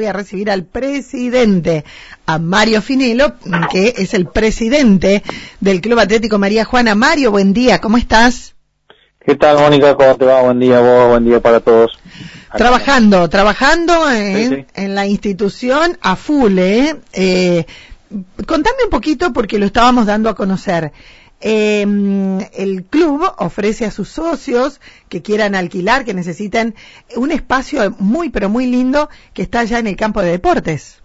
voy a recibir al presidente, a Mario Finelo, que es el presidente del Club Atlético María Juana. Mario, buen día, ¿cómo estás? ¿Qué tal, Mónica? ¿Cómo te va? Buen día vos, buen día para todos. Trabajando, trabajando en, en la institución a full, ¿eh? ¿eh? Contame un poquito porque lo estábamos dando a conocer. Eh, el club ofrece a sus socios que quieran alquilar, que necesiten un espacio muy, pero muy lindo que está ya en el campo de deportes.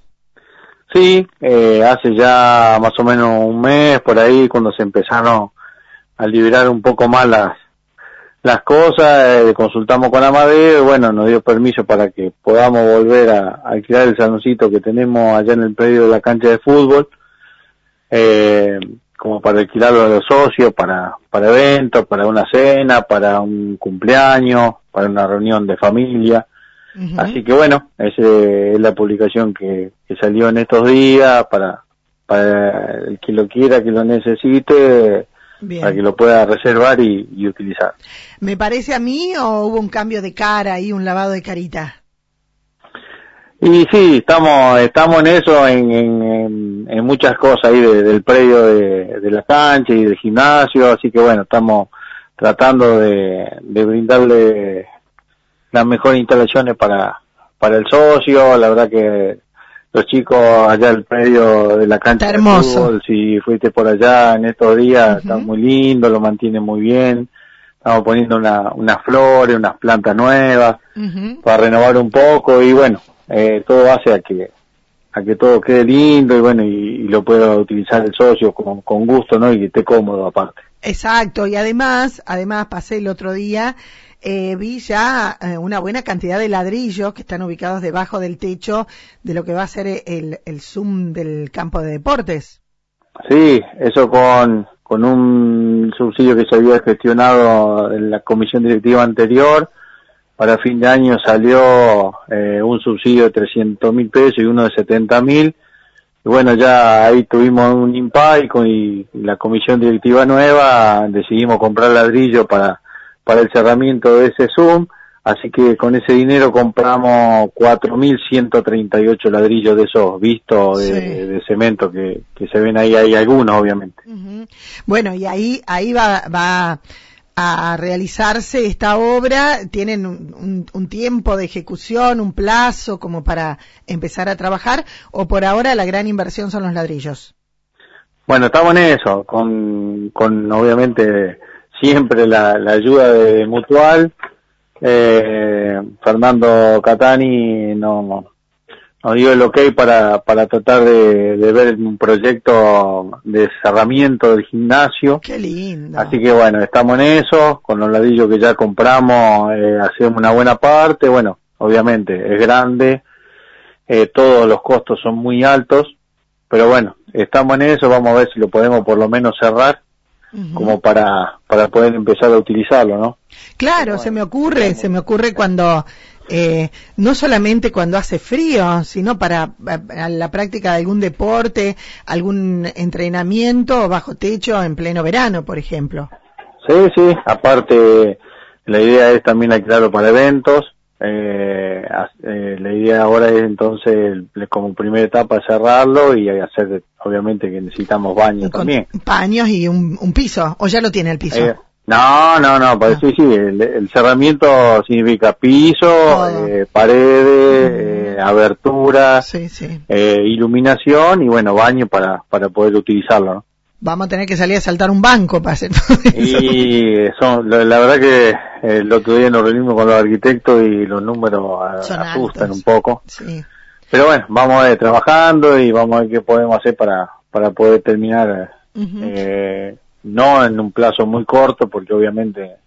Sí, eh, hace ya más o menos un mes por ahí cuando se empezaron a liberar un poco más las, las cosas, eh, consultamos con Amadeo y bueno, nos dio permiso para que podamos volver a, alquilar el saloncito que tenemos allá en el predio de la cancha de fútbol, eh, como para alquilarlo a los socios, para, para eventos, para una cena, para un cumpleaños, para una reunión de familia. Así que bueno, esa es la publicación que, que salió en estos días para, para el que lo quiera, que lo necesite, para que lo pueda reservar y, utilizar. ¿Me parece a mí o hubo un cambio de cara y un lavado de carita? Y sí, estamos estamos en eso, en, en, muchas cosas ahí del predio de, la cancha y del gimnasio, así que bueno, estamos tratando de, de brindarle las mejores instalaciones para, para el socio, la verdad que los chicos allá el predio de la cancha de fútbol, si fuiste por allá en estos días, está muy lindo, lo mantiene muy bien. Estamos poniendo una, unas flores, unas plantas nuevas para renovar un poco y bueno, eh, todo hace a que a que todo quede lindo y bueno y, lo pueda utilizar el socio con, con gusto, ¿no? Y que esté cómodo aparte. Exacto, y además, además pasé el otro día eh, vi ya eh, una buena cantidad de ladrillos que están ubicados debajo del techo de lo que va a ser el, el Zoom del campo de deportes. Sí, eso con, con un subsidio que se había gestionado en la comisión directiva anterior. Para fin de año salió eh, un subsidio de 300 mil pesos y uno de 70 mil. Y bueno, ya ahí tuvimos un impasse y la comisión directiva nueva decidimos comprar ladrillo para para el cerramiento de ese Zoom, así que con ese dinero compramos 4.138 ladrillos de esos vistos de, cemento que, se ven ahí, hay algunos obviamente. Bueno, y ahí, ahí va, va a realizarse esta obra, tienen un, un, tiempo de ejecución, un plazo como para empezar a trabajar, o por ahora la gran inversión son los ladrillos. Bueno, estamos en eso, con, con obviamente siempre la, ayuda de Mutual. Eh, Fernando Catani no, nos dio el ok para, para tratar de, ver un proyecto de cerramiento del gimnasio. Qué lindo. Así que bueno, estamos en eso, con los ladrillos que ya compramos, eh, hacemos una buena parte, bueno, obviamente es grande, eh, todos los costos son muy altos, pero bueno, estamos en eso, vamos a ver si lo podemos por lo menos cerrar como para, para poder empezar a utilizarlo, ¿no? Claro, se me ocurre, se me ocurre cuando, eh, no solamente cuando hace frío, sino para, la práctica de algún deporte, algún entrenamiento bajo techo en pleno verano, por ejemplo. Sí, sí, aparte la idea es también alquilarlo para eventos, eh, eh, la idea ahora es entonces, como primera etapa, cerrarlo y hacer, obviamente que necesitamos baños también. Baños y un, piso, o ya lo tiene el piso. Eh, no, no, no, pues, sí, sí, el, cerramiento significa piso, eh, paredes, aberturas, iluminación y bueno, baño para, para poder utilizarlo, ¿no? vamos a tener que salir a saltar un banco para hacer todo eso. Y son, la, verdad que el otro día nos reunimos con los arquitectos y los números asustan un poco. Sí. Pero bueno, vamos a ir trabajando y vamos a ver qué podemos hacer para, para poder terminar, eh, no en un plazo muy corto, porque obviamente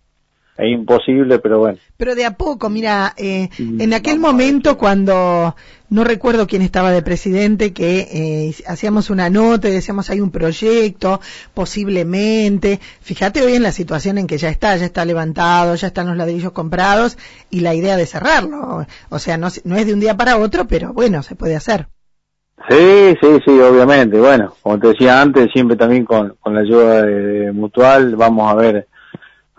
es imposible, pero bueno. Pero de a poco, mira, eh, mm, en aquel momento cuando no recuerdo quién estaba de presidente, que eh, hacíamos una nota y decíamos hay un proyecto, posiblemente. Fíjate hoy en la situación en que ya está, ya está levantado, ya están los ladrillos comprados y la idea de cerrarlo. O sea, no, no es de un día para otro, pero bueno, se puede hacer. Sí, sí, sí, obviamente. Bueno, como te decía antes, siempre también con, con la ayuda de Mutual, vamos a ver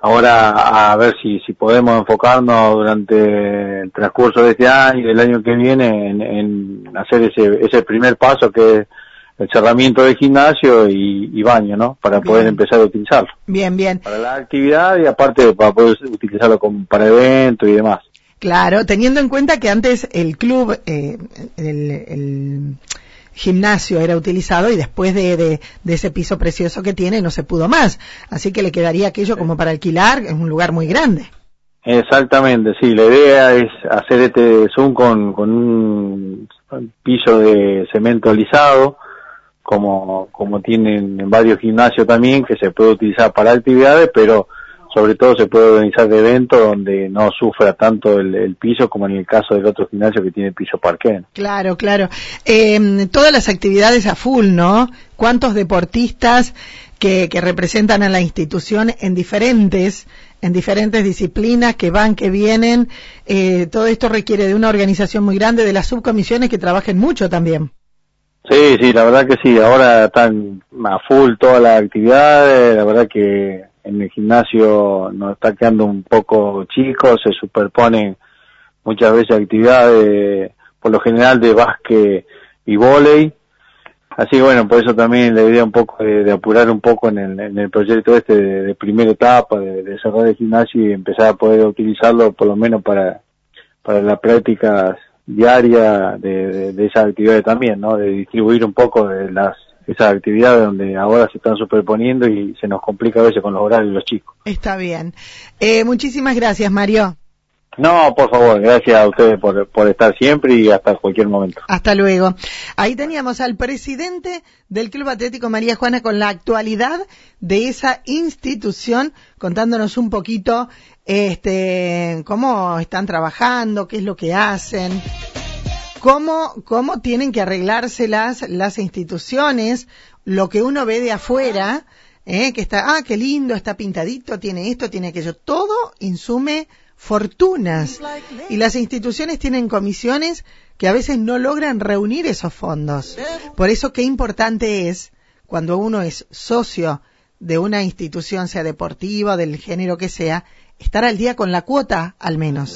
ahora a ver si, si podemos enfocarnos durante el transcurso de este año y del año que viene en, hacer ese, ese primer paso que es el cerramiento del gimnasio y, baño, ¿no? Para poder empezar a utilizarlo. Bien, bien. Para la actividad y aparte para poder utilizarlo como para eventos y demás. Claro, teniendo en cuenta que antes el club, eh, el, gimnasio era utilizado y después de, de, ese piso precioso que tiene no se pudo más. Así que le quedaría aquello como para alquilar, es un lugar muy grande. Exactamente, sí, la idea es hacer este Zoom con, con un piso de cemento alisado, como, como tienen en varios gimnasios también, que se puede utilizar para actividades, pero sobre todo se puede organizar de eventos donde no sufra tanto el, piso como en el caso del otro gimnasio que tiene piso parqué. Claro, claro. Eh, todas las actividades a full, ¿no? ¿Cuántos deportistas que, que representan a la institución en diferentes en diferentes disciplinas que van, que vienen. Eh, todo esto requiere de una organización muy grande, de las subcomisiones que trabajen mucho también. Sí, sí, la verdad que sí. Ahora están a full todas las actividades. La verdad que en el gimnasio nos está quedando un poco chico, se superponen muchas veces actividades, por lo general de básquet y vóley. Así bueno, por eso también la idea un poco de, apurar un poco en el, proyecto este de, primera etapa, de, cerrar el gimnasio y empezar a poder utilizarlo por lo menos para, para la práctica diaria de, de esas actividades también, ¿no? De distribuir un poco de las esas actividades donde ahora se están superponiendo y se nos complica a veces con los horarios de los chicos. Está bien. Eh, muchísimas gracias, Mario. No, por favor, gracias a ustedes por, por estar siempre y hasta cualquier momento. Hasta luego. Ahí teníamos al presidente del Club Atlético María Juana con la actualidad de esa institución, contándonos un poquito este, cómo están trabajando, qué es lo que hacen cómo, cómo tienen que arreglárselas las instituciones, lo que uno ve de afuera, eh, que está, ah, qué lindo, está pintadito, tiene esto, tiene aquello, todo insume fortunas. Y las instituciones tienen comisiones que a veces no logran reunir esos fondos. Por eso qué importante es, cuando uno es socio de una institución, sea deportiva, del género que sea, estar al día con la cuota, al menos.